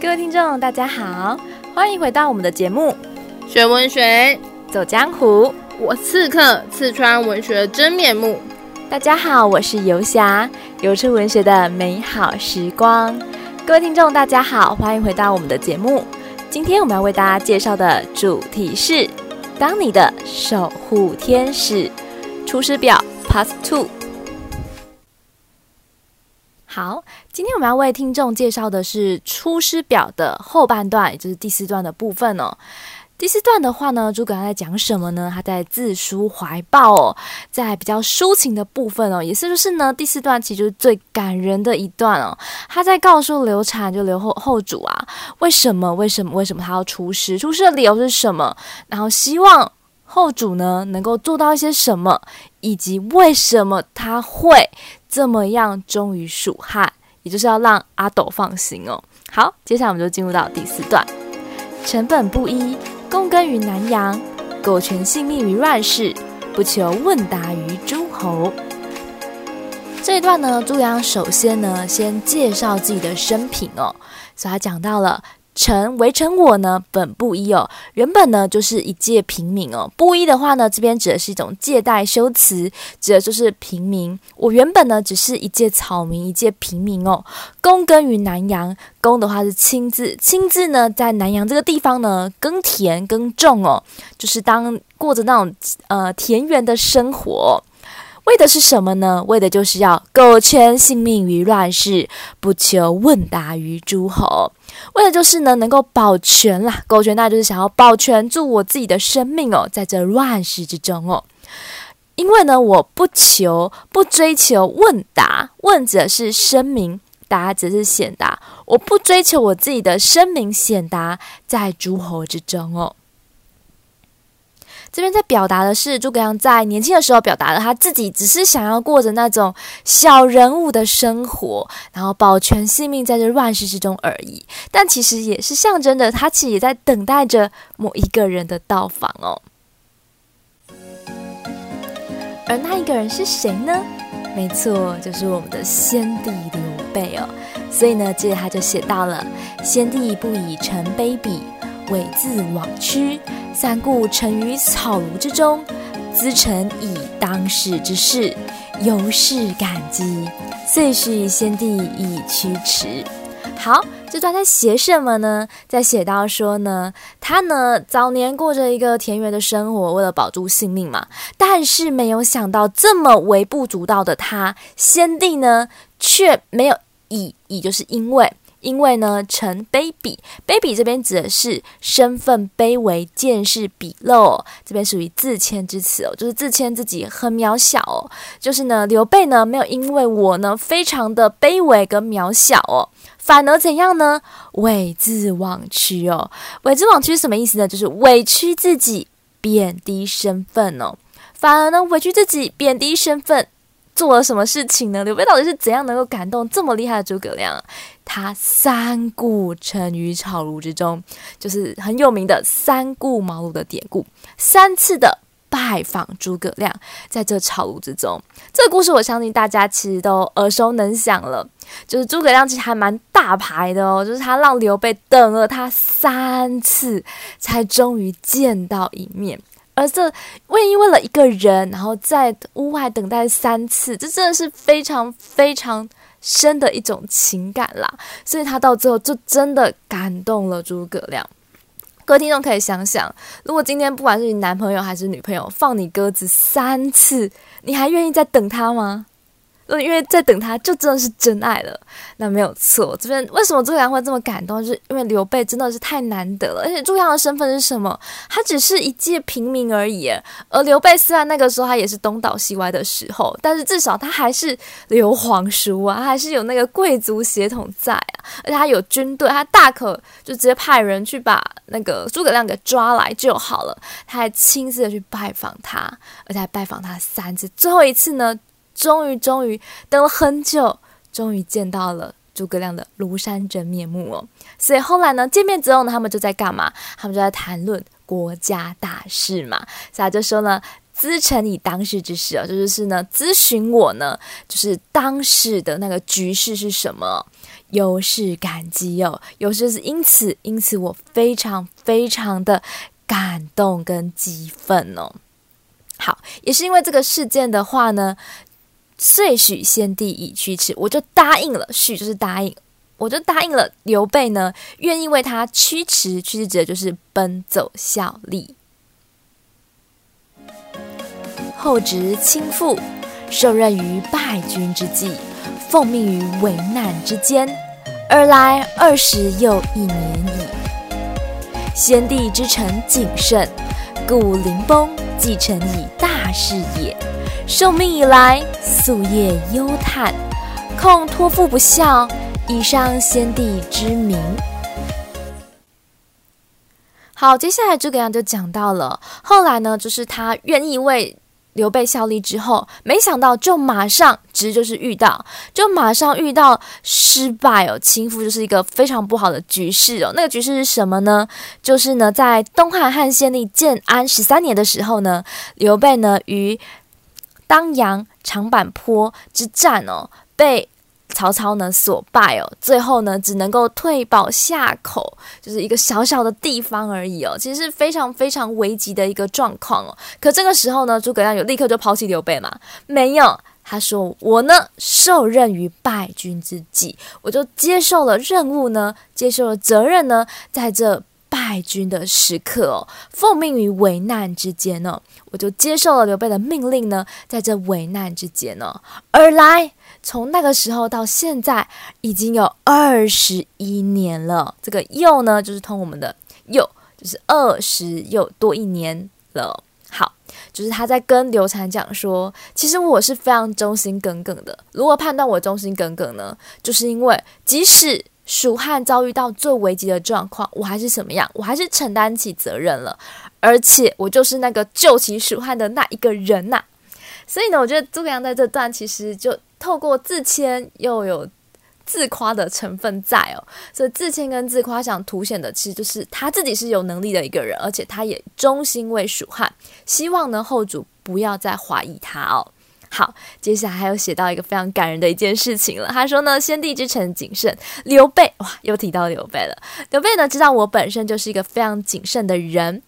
各位听众，大家好，欢迎回到我们的节目《学文学走江湖》，我刺客刺穿文学真面目。大家好，我是游侠，游出文学的美好时光。各位听众，大家好，欢迎回到我们的节目。今天我们要为大家介绍的主题是“当你的守护天使”，《出师表》Part Two。好，今天我们要为听众介绍的是《出师表》的后半段，也就是第四段的部分哦。第四段的话呢，诸葛亮在讲什么呢？他在自抒怀抱哦，在比较抒情的部分哦，也是不是呢？第四段其实就是最感人的一段哦。他在告诉刘禅，就刘后后主啊，为什么？为什么？为什么他要出师？出师的理由是什么？然后希望后主呢能够做到一些什么，以及为什么他会。这么样忠于蜀汉，也就是要让阿斗放心哦。好，接下来我们就进入到第四段。臣本布衣，躬耕于南阳，苟全性命于乱世，不求问答于诸侯。这一段呢，诸葛亮首先呢，先介绍自己的生平哦，所以他讲到了。臣微臣我呢，本布衣哦，原本呢就是一介平民哦。布衣的话呢，这边指的是一种借代修辞，指的就是平民。我原本呢只是一介草民，一介平民哦。躬耕于南阳，躬的话是亲自，亲自呢在南阳这个地方呢耕田耕种哦，就是当过着那种呃田园的生活。为的是什么呢？为的就是要苟全性命于乱世，不求问答于诸侯。为的就是呢，能够保全啦，苟全，那就是想要保全住我自己的生命哦，在这乱世之中哦。因为呢，我不求，不追求问答，问者是声名，答者是显达。我不追求我自己的声名显达在诸侯之中哦。这边在表达的是诸葛亮在年轻的时候表达了他自己只是想要过着那种小人物的生活，然后保全性命在这乱世之中而已。但其实也是象征着他其实也在等待着某一个人的到访哦。而那一个人是谁呢？没错，就是我们的先帝刘备哦。所以呢，接着他就写到了：先帝不以臣卑鄙。猥自枉屈，三顾臣于草庐之中，咨臣以当世之事，由是感激，遂许先帝以驱驰。好，这段在写什么呢？在写到说呢，他呢早年过着一个田园的生活，为了保住性命嘛，但是没有想到这么微不足道的他，先帝呢却没有以，以就是因为。因为呢，臣卑鄙，卑鄙这边指的是身份卑微、见识鄙陋，这边属于自谦之词哦，就是自谦自己很渺小哦。就是呢，刘备呢没有因为我呢非常的卑微跟渺小哦，反而怎样呢？委自枉屈哦，委自枉屈是什么意思呢？就是委屈自己，贬低身份哦，反而呢委屈自己，贬低身份。做了什么事情呢？刘备到底是怎样能够感动这么厉害的诸葛亮？他三顾臣于草庐之中，就是很有名的三顾茅庐的典故，三次的拜访诸葛亮，在这草庐之中。这个故事我相信大家其实都耳熟能详了，就是诸葛亮其实还蛮大牌的哦，就是他让刘备等了他三次，才终于见到一面。而这为因为了一个人，然后在屋外等待三次，这真的是非常非常深的一种情感啦。所以他到最后就真的感动了诸葛亮。各位听众可以想想，如果今天不管是你男朋友还是女朋友放你鸽子三次，你还愿意再等他吗？因为在等他，就真的是真爱了。那没有错，这边为什么诸葛亮会这么感动？就是因为刘备真的是太难得了，而且诸葛亮的身份是什么？他只是一介平民而已。而刘备虽然那个时候他也是东倒西歪的时候，但是至少他还是刘皇叔啊，他还是有那个贵族血统在啊，而且他有军队，他大可就直接派人去把那个诸葛亮给抓来就好了。他还亲自的去拜访他，而且还拜访他三次，最后一次呢？终于，终于等了很久，终于见到了诸葛亮的庐山真面目哦。所以后来呢，见面之后呢，他们就在干嘛？他们就在谈论国家大事嘛。所以就说呢，咨臣以当世之事哦，就是是呢，咨询我呢，就是当时的那个局势是什么，尤是感激哦，尤是是因此，因此我非常非常的感动跟激愤哦。好，也是因为这个事件的话呢，遂许先帝以驱驰，我就答应了，许就是答应，我就答应了刘备呢，愿意为他驱驰，驱驰者就是奔走效力。后值倾覆，受任于败军之际，奉命于危难之间，尔来二十又一年矣。先帝之臣谨慎，故临崩既成以大事也。受命以来，夙夜忧叹，恐托付不效，以伤先帝之明。好，接下来诸葛亮就讲到了，后来呢，就是他愿意为。刘备效力之后，没想到就马上，直就是遇到，就马上遇到失败哦，倾覆就是一个非常不好的局势哦。那个局势是什么呢？就是呢，在东汉汉献帝建安十三年的时候呢，刘备呢于当阳长坂坡之战哦，被。曹操呢所败哦，最后呢只能够退保夏口，就是一个小小的地方而已哦，其实是非常非常危急的一个状况哦。可这个时候呢，诸葛亮有立刻就抛弃刘备吗？没有，他说我呢受任于败军之际，我就接受了任务呢，接受了责任呢，在这败军的时刻哦，奉命于危难之间呢，我就接受了刘备的命令呢，在这危难之间呢，而来。从那个时候到现在，已经有二十一年了。这个又呢，就是通我们的又，就是二十又多一年了。好，就是他在跟刘禅讲说，其实我是非常忠心耿耿的。如何判断我忠心耿耿呢？就是因为即使蜀汉遭遇到最危急的状况，我还是什么样？我还是承担起责任了，而且我就是那个救起蜀汉的那一个人呐、所以呢，我觉得诸葛亮在这段其实就。透过自谦又有自夸的成分在哦，所以自谦跟自夸想凸显的其实就是他自己是有能力的一个人，而且他也忠心为蜀汉，希望呢后主不要再怀疑他哦。好，接下来还有写到一个非常感人的一件事情了，他说呢，先帝之臣谨慎，刘备哇又提到刘备了，刘备呢知道我本身就是一个非常谨慎的人。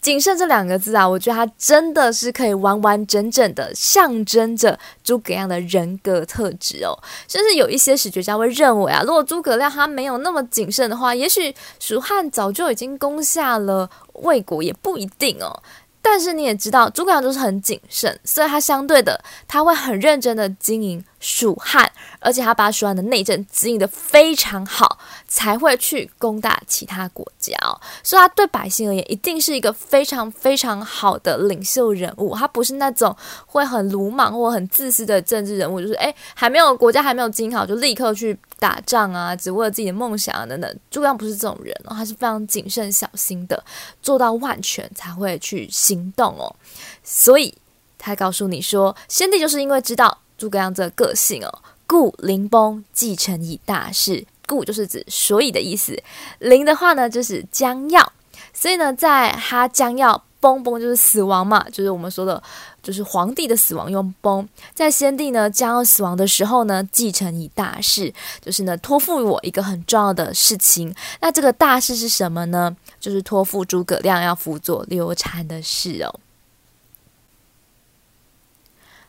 谨慎这两个字啊，我觉得它真的是可以完完整整的象征着诸葛亮的人格特质哦。甚至有一些史学家会认为啊，如果诸葛亮他没有那么谨慎的话，也许蜀汉早就已经攻下了魏国，也不一定哦。但是你也知道，诸葛亮就是很谨慎，所以他相对的，他会很认真的经营蜀汉，而且他把蜀汉的内政经营得非常好，才会去攻打其他国家哦。所以他对百姓而言，一定是一个非常非常好的领袖人物。他不是那种会很鲁莽或很自私的政治人物，就是诶，还没有国家还没有经营好，就立刻去打仗啊，只为了自己的梦想啊等等。诸葛亮不是这种人哦，他是非常谨慎小心的，做到万全才会去行动哦。所以他告诉你说，先帝就是因为知道。诸葛亮这个个性哦，故临崩继承以大事，故就是指所以的意思。临的话呢，就是将要，所以呢，在他将要崩崩就是死亡嘛，就是我们说的，就是皇帝的死亡用崩。在先帝呢将要死亡的时候呢，继承以大事，就是呢托付我一个很重要的事情。那这个大事是什么呢？就是托付诸葛亮要辅佐刘禅的事哦。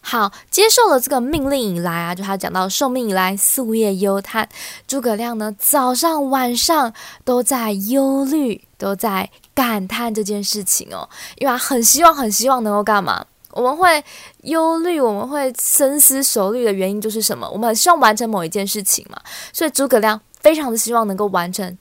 好，接受了这个命令以来啊，就他讲到受命以来，夙夜忧叹。诸葛亮呢，早上晚上都在忧虑，都在感叹这件事情哦，因为他很希望，很希望能够干嘛？我们会忧虑，我们会深思熟虑的原因就是什么？我们希望完成某一件事情嘛，所以诸葛亮。非常的希望能够完成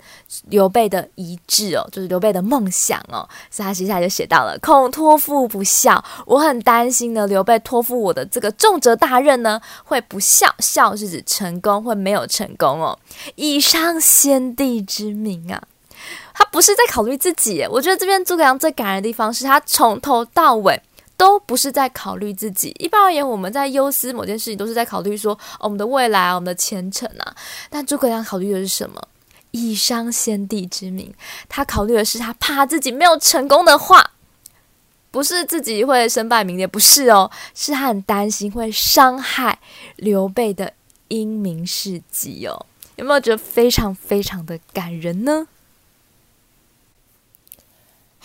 刘备的遗志哦，就是刘备的梦想哦，所以他接下来就写到了：恐托付不效，我很担心呢，刘备托付我的这个重责大任呢，会不效，效是指成功，会没有成功哦，以上先帝之名啊。他不是在考虑自己，我觉得这边诸葛亮最感人的地方是他从头到尾。都不是在考虑自己。一般而言，我们在忧思某件事情，都是在考虑说，哦，我们的未来啊，我们的前程啊。但诸葛亮考虑的是什么？以伤先帝之名。他考虑的是，他怕自己没有成功的话，不是自己会身败名裂，不是哦，是他很担心会伤害刘备的英明事迹哦。有没有觉得非常非常的感人呢？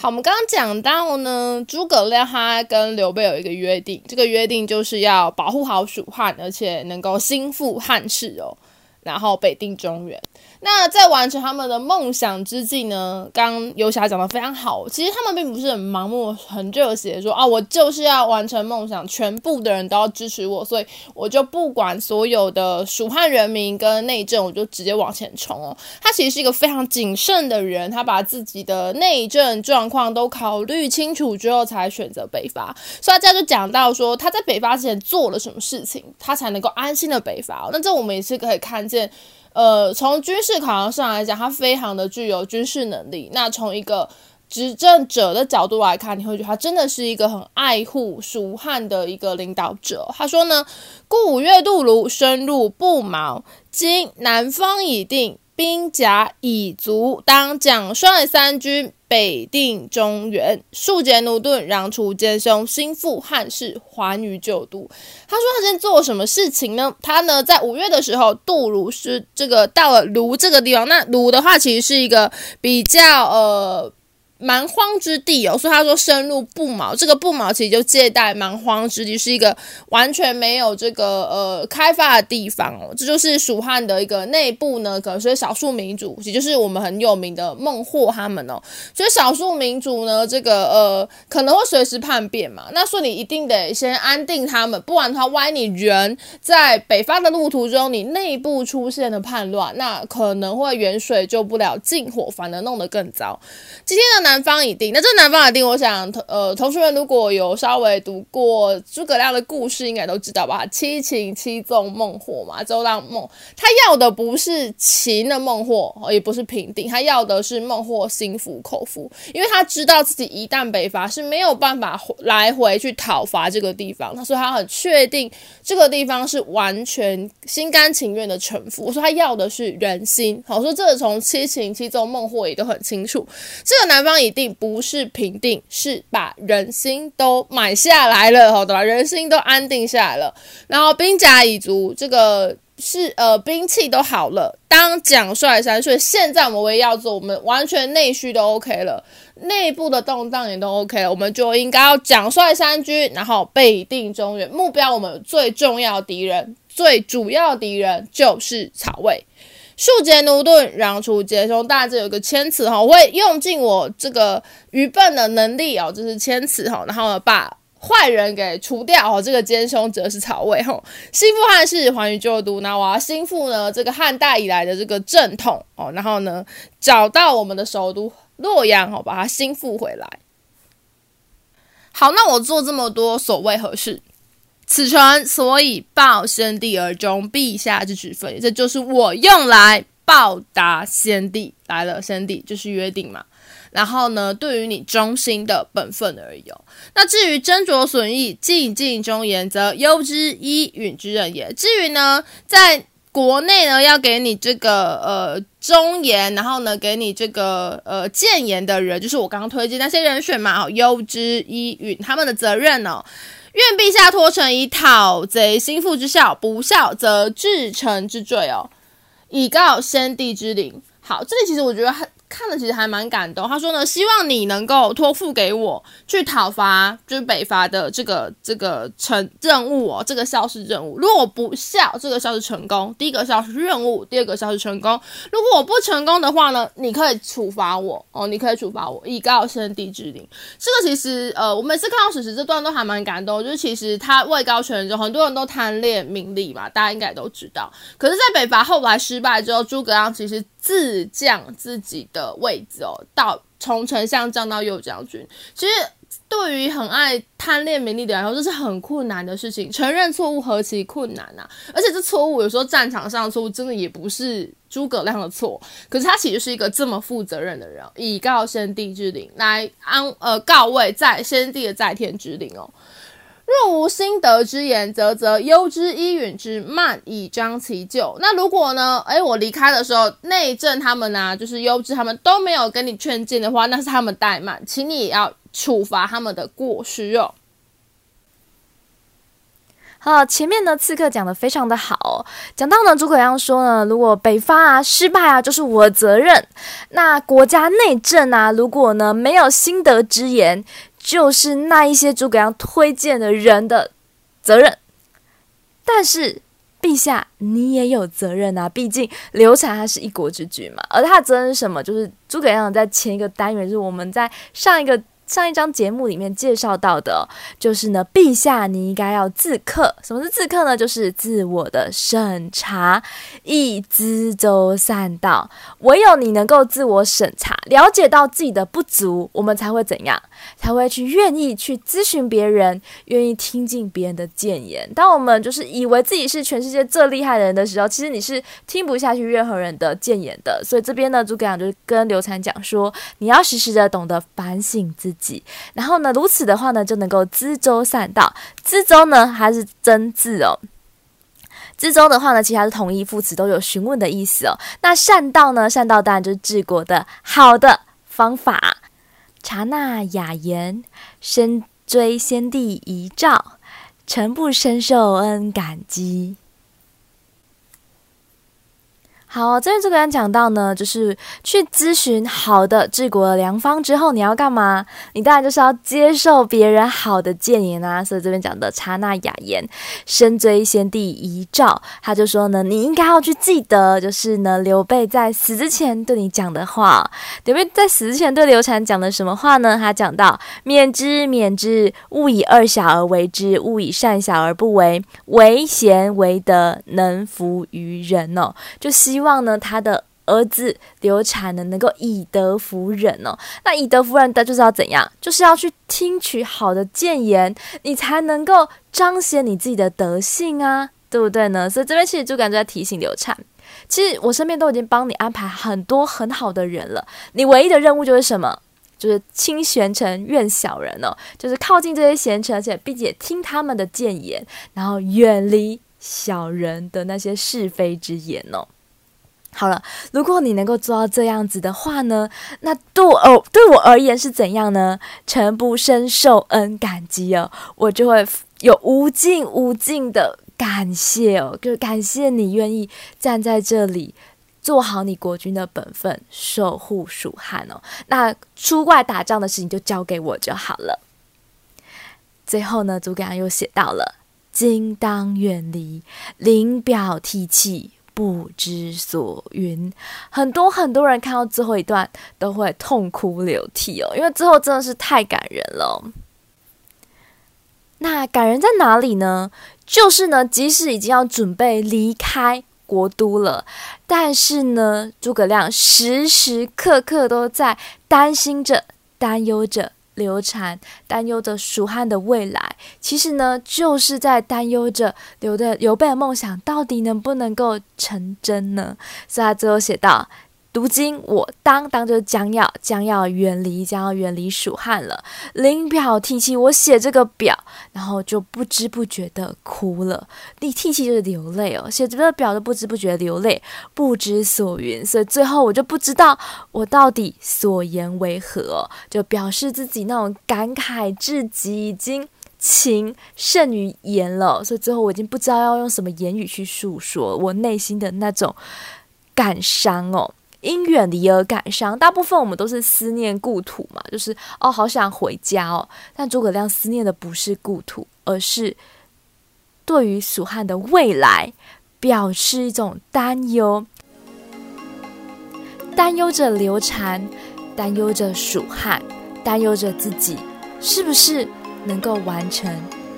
好，我们刚刚讲到呢，诸葛亮他跟刘备有一个约定，这个约定就是要保护好蜀汉，而且能够兴复汉室哦。然后北定中原。那在完成他们的梦想之际呢，刚游侠讲的非常好。其实他们并不是很盲目、很热血，说啊，我就是要完成梦想，全部的人都要支持我，所以我就不管所有的蜀汉人民跟内政，我就直接往前冲哦。他其实是一个非常谨慎的人，他把自己的内政状况都考虑清楚之后才选择北伐。所以他这样就讲到说，他在北伐之前做了什么事情，他才能够安心的北伐。那这我们也是可以看见。呃，从军事考量上来讲，他非常的具有军事能力。那从一个执政者的角度来看，你会觉得他真的是一个很爱护蜀汉的一个领导者。他说呢，故五月渡泸，深入不毛。今南方已定，兵甲已足，当奖率三军。北定中原，庶竭駑钝，攘除奸凶，兴复汉室，还于旧都。他说他今天做什么事情呢？他呢在五月的时候渡卢，是这个到了卢这个地方。那卢的话，其实是一个比较呃。蛮荒之地哦，所以他说深入不毛，这个不毛其实就借代蛮荒之地，是一个完全没有这个呃开发的地方哦。这就是蜀汉的一个内部呢，可能是少数民族，也就是我们很有名的孟获他们哦。所以少数民族呢，这个呃可能会随时叛变嘛，那所以你一定得先安定他们，不然的话，万一你人在北方的路途中，你内部出现了叛乱，那可能会远水救不了近火，反而弄得更糟。今天的呢。南方已定，那这南方已定，我想，呃，同学们如果有稍微读过诸葛亮的故事，应该都知道吧？七擒七纵孟获嘛，周浪孟，他要的不是擒的孟获，也不是平定，他要的是孟获心服口服，因为他知道自己一旦北伐是没有办法来回去讨伐这个地方，所以他很确定。这个地方是完全心甘情愿的臣服。我说他要的是人心，好，说这个从七擒七纵孟获也都很清楚，这个南方。一定不是平定，是把人心都买下来了，好的吧？人心都安定下来了，然后兵甲已足，这个是呃兵器都好了，当奖率三岁。现在我们唯一要做，我们完全内需都 OK 了，内部的动荡也都 OK 了，我们就应该要奖率三军，然后北定中原。目标我们最重要敌人，最主要敌人就是曹魏。庶竭駑钝，攘除奸凶。大家这有一个谦词哈，我会用尽我这个愚笨的能力哦，就是谦词哈，然后呢把坏人给除掉哦，这个奸凶则是曹魏哈，兴复汉室，还于旧都。那我要兴复呢这个汉代以来的这个正统哦，然后呢找到我们的首都洛阳哦，把它兴复回来。好，那我做这么多所谓何事？此诚所以报先帝而终陛下之职分，这就是我用来报答先帝来了。先帝就是约定嘛，然后呢，对于你忠心的本分而已。那至于斟酌损益，进尽忠言，则攸之伊允之任也。至于呢，在国内呢，要给你这个呃忠言，然后呢，给你这个呃谏言的人，就是我刚刚推荐那些人选嘛。哦，攸之伊允他们的责任哦。愿陛下托臣以讨贼心腹之效，不效则治臣之罪哦，以告先帝之灵。好，这里其实我觉得很。看了其实还蛮感动。他说呢，希望你能够托付给我去讨伐，就是北伐的这个这个成任务哦，这个效是任务。如果我不效，这个效是成功。第一个效是任务，第二个效是成功。如果我不成功的话呢，你可以处罚我哦，你可以处罚我，以告先帝之灵。这个其实呃，我每次看到史实这段都还蛮感动。就是其实他位高权重，很多人都贪恋名利嘛，大家应该都知道。可是，在北伐后来失败之后，诸葛亮其实。自降自己的位置哦，到从丞相降到右将军。其实对于很爱贪恋名利的人来说，这是很困难的事情。承认错误何其困难啊！而且这错误有时候战场上错误真的也不是诸葛亮的错，可是他其实是一个这么负责任的人，以告先帝之灵，来安呃告慰在先帝的在天之灵哦。若无心得之言，则则攸之依允之慢，以彰其咎。那如果呢？诶，我离开的时候，内政他们啊，就是攸之他们都没有跟你劝谏的话，那是他们怠慢，请你也要处罚他们的过失哦。好，前面呢，刺客讲得非常的好哦，讲到呢，诸葛亮说呢，如果北伐啊失败啊，就是我的责任。那国家内政啊，如果呢没有心得之言，就是那一些诸葛亮推荐的人的责任。但是陛下，你也有责任啊，毕竟刘禅他是一国之君嘛，而他的责任是什么？就是诸葛亮在前一个单元，就是我们在上一个。上一章节目里面介绍到的，就是呢，陛下你应该要自克。什么是自克呢？就是自我的审查，以知周善道。唯有你能够自我审查，了解到自己的不足，我们才会怎样？才会去愿意去咨询别人，愿意听进别人的谏言。当我们就是以为自己是全世界最厉害的人的时候，其实你是听不下去任何人的谏言的。所以这边呢，诸葛亮就跟刘禅讲说，你要时时的懂得反省自己。然后呢，如此的话呢，就能够知周善道。知周呢，还是真字哦。知周的话呢，其实它是同义副词，都有询问的意思哦。那善道呢？善道当然就是治国的好的方法。察纳雅言，深追先帝遗诏，臣不深受恩感激。好，这边这个人讲到呢，就是去咨询好的治国良方之后，你要干嘛？你当然就是要接受别人好的谏言啊。所以这边讲的察纳雅言，深追先帝遗诏，他就说呢，你应该要去记得，就是呢，刘备在死之前对你讲的话。刘备在死之前对刘禅讲的什么话呢？他讲到：免之，免之，勿以恶小而为之，勿以善小而不为。为贤为德，能服于人哦，就希。希望呢，他的儿子刘禅呢，能够以德服人哦。那以德服人的就是要怎样？就是要去听取好的谏言，你才能够彰显你自己的德性啊，对不对呢？所以这边其实就感觉在提醒刘禅，其实我身边都已经帮你安排很多很好的人了，你唯一的任务就是什么？就是亲贤臣，怨小人哦，就是靠近这些贤臣，而且并且听他们的谏言，然后远离小人的那些是非之言哦。好了，如果你能够做到这样子的话呢，那对我对我而言是怎样呢？臣不胜受恩感激哦，我就会有无尽无尽的感谢哦，就是感谢你愿意站在这里，做好你国君的本分，守护蜀汉哦。那出外打仗的事情就交给我就好了。最后呢，诸葛亮又写到了：今当远离，临表涕泣。不知所云，很多很多人看到最后一段都会痛哭流涕哦，因为最后真的是太感人了。那感人在哪里呢？就是呢，即使已经要准备离开国都了，但是呢，诸葛亮时时刻刻都在担心着、担忧着。流产担忧着蜀汉的未来，其实呢，就是在担忧着刘的刘备的梦想到底能不能够成真呢？所以他最后写道。如今我当当就将要将要远离将要远离蜀汉了，临表涕泣，我写这个表，然后就不知不觉的哭了。你涕泣就是流泪哦，写这个表就不知不觉流泪，不知所云，所以最后我就不知道我到底所言为何，就表示自己那种感慨至极，已经情胜于言了。所以最后我已经不知道要用什么言语去诉说我内心的那种感伤哦。因远离而感伤，大部分我们都是思念故土嘛，就是哦，好想回家哦。但诸葛亮思念的不是故土，而是对于蜀汉的未来表示一种担忧，担忧着刘禅，担忧着蜀汉，担忧着自己是不是能够完成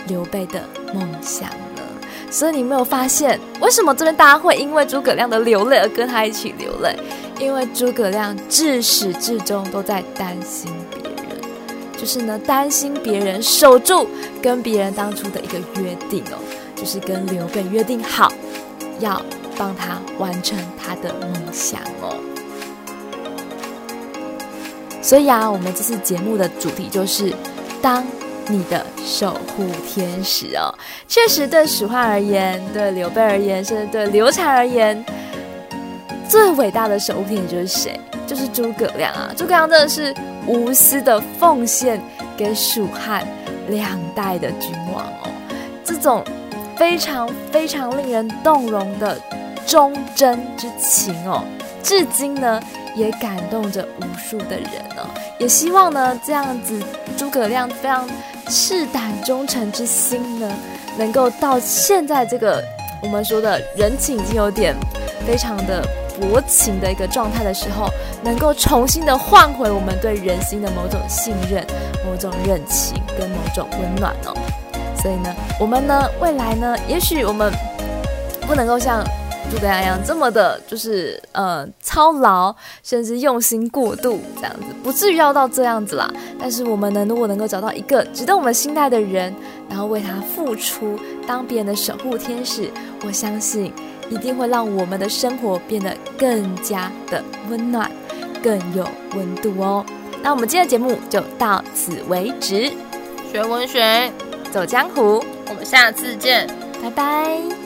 刘备的梦想呢？所以你没有发现，为什么这边大家会因为诸葛亮的流泪而跟他一起流泪？因为诸葛亮自始至终都在担心别人，就是呢，担心别人守住跟别人当初的一个约定哦，就是跟刘备约定好，要帮他完成他的梦想哦。所以啊，我们这次节目的主题就是当你的守护天使哦。确实，对蜀汉而言，对刘备而言，甚至对刘禅而言。最伟大的守护天使就是谁？就是诸葛亮啊！诸葛亮真的是无私的奉献给蜀汉两代的君王哦。这种非常非常令人动容的忠贞之情哦，至今呢也感动着无数的人哦。也希望呢这样子诸葛亮非常赤胆忠诚之心呢，能够到现在这个我们说的人情已经有点非常的薄情的一个状态的时候，能够重新的换回我们对人心的某种信任、某种热情跟某种温暖哦。所以呢，我们呢未来呢，也许我们不能够像诸葛亮一样这么的，就是呃操劳，甚至用心过度这样子，不至于要到这样子啦。但是我们呢，如果能够找到一个值得我们信赖的人，然后为他付出，当别人的守护天使，我相信一定会让我们的生活变得更加的温暖，更有温度哦。那我们今天的节目就到此为止，学文学。走江湖，我们下次见，拜拜。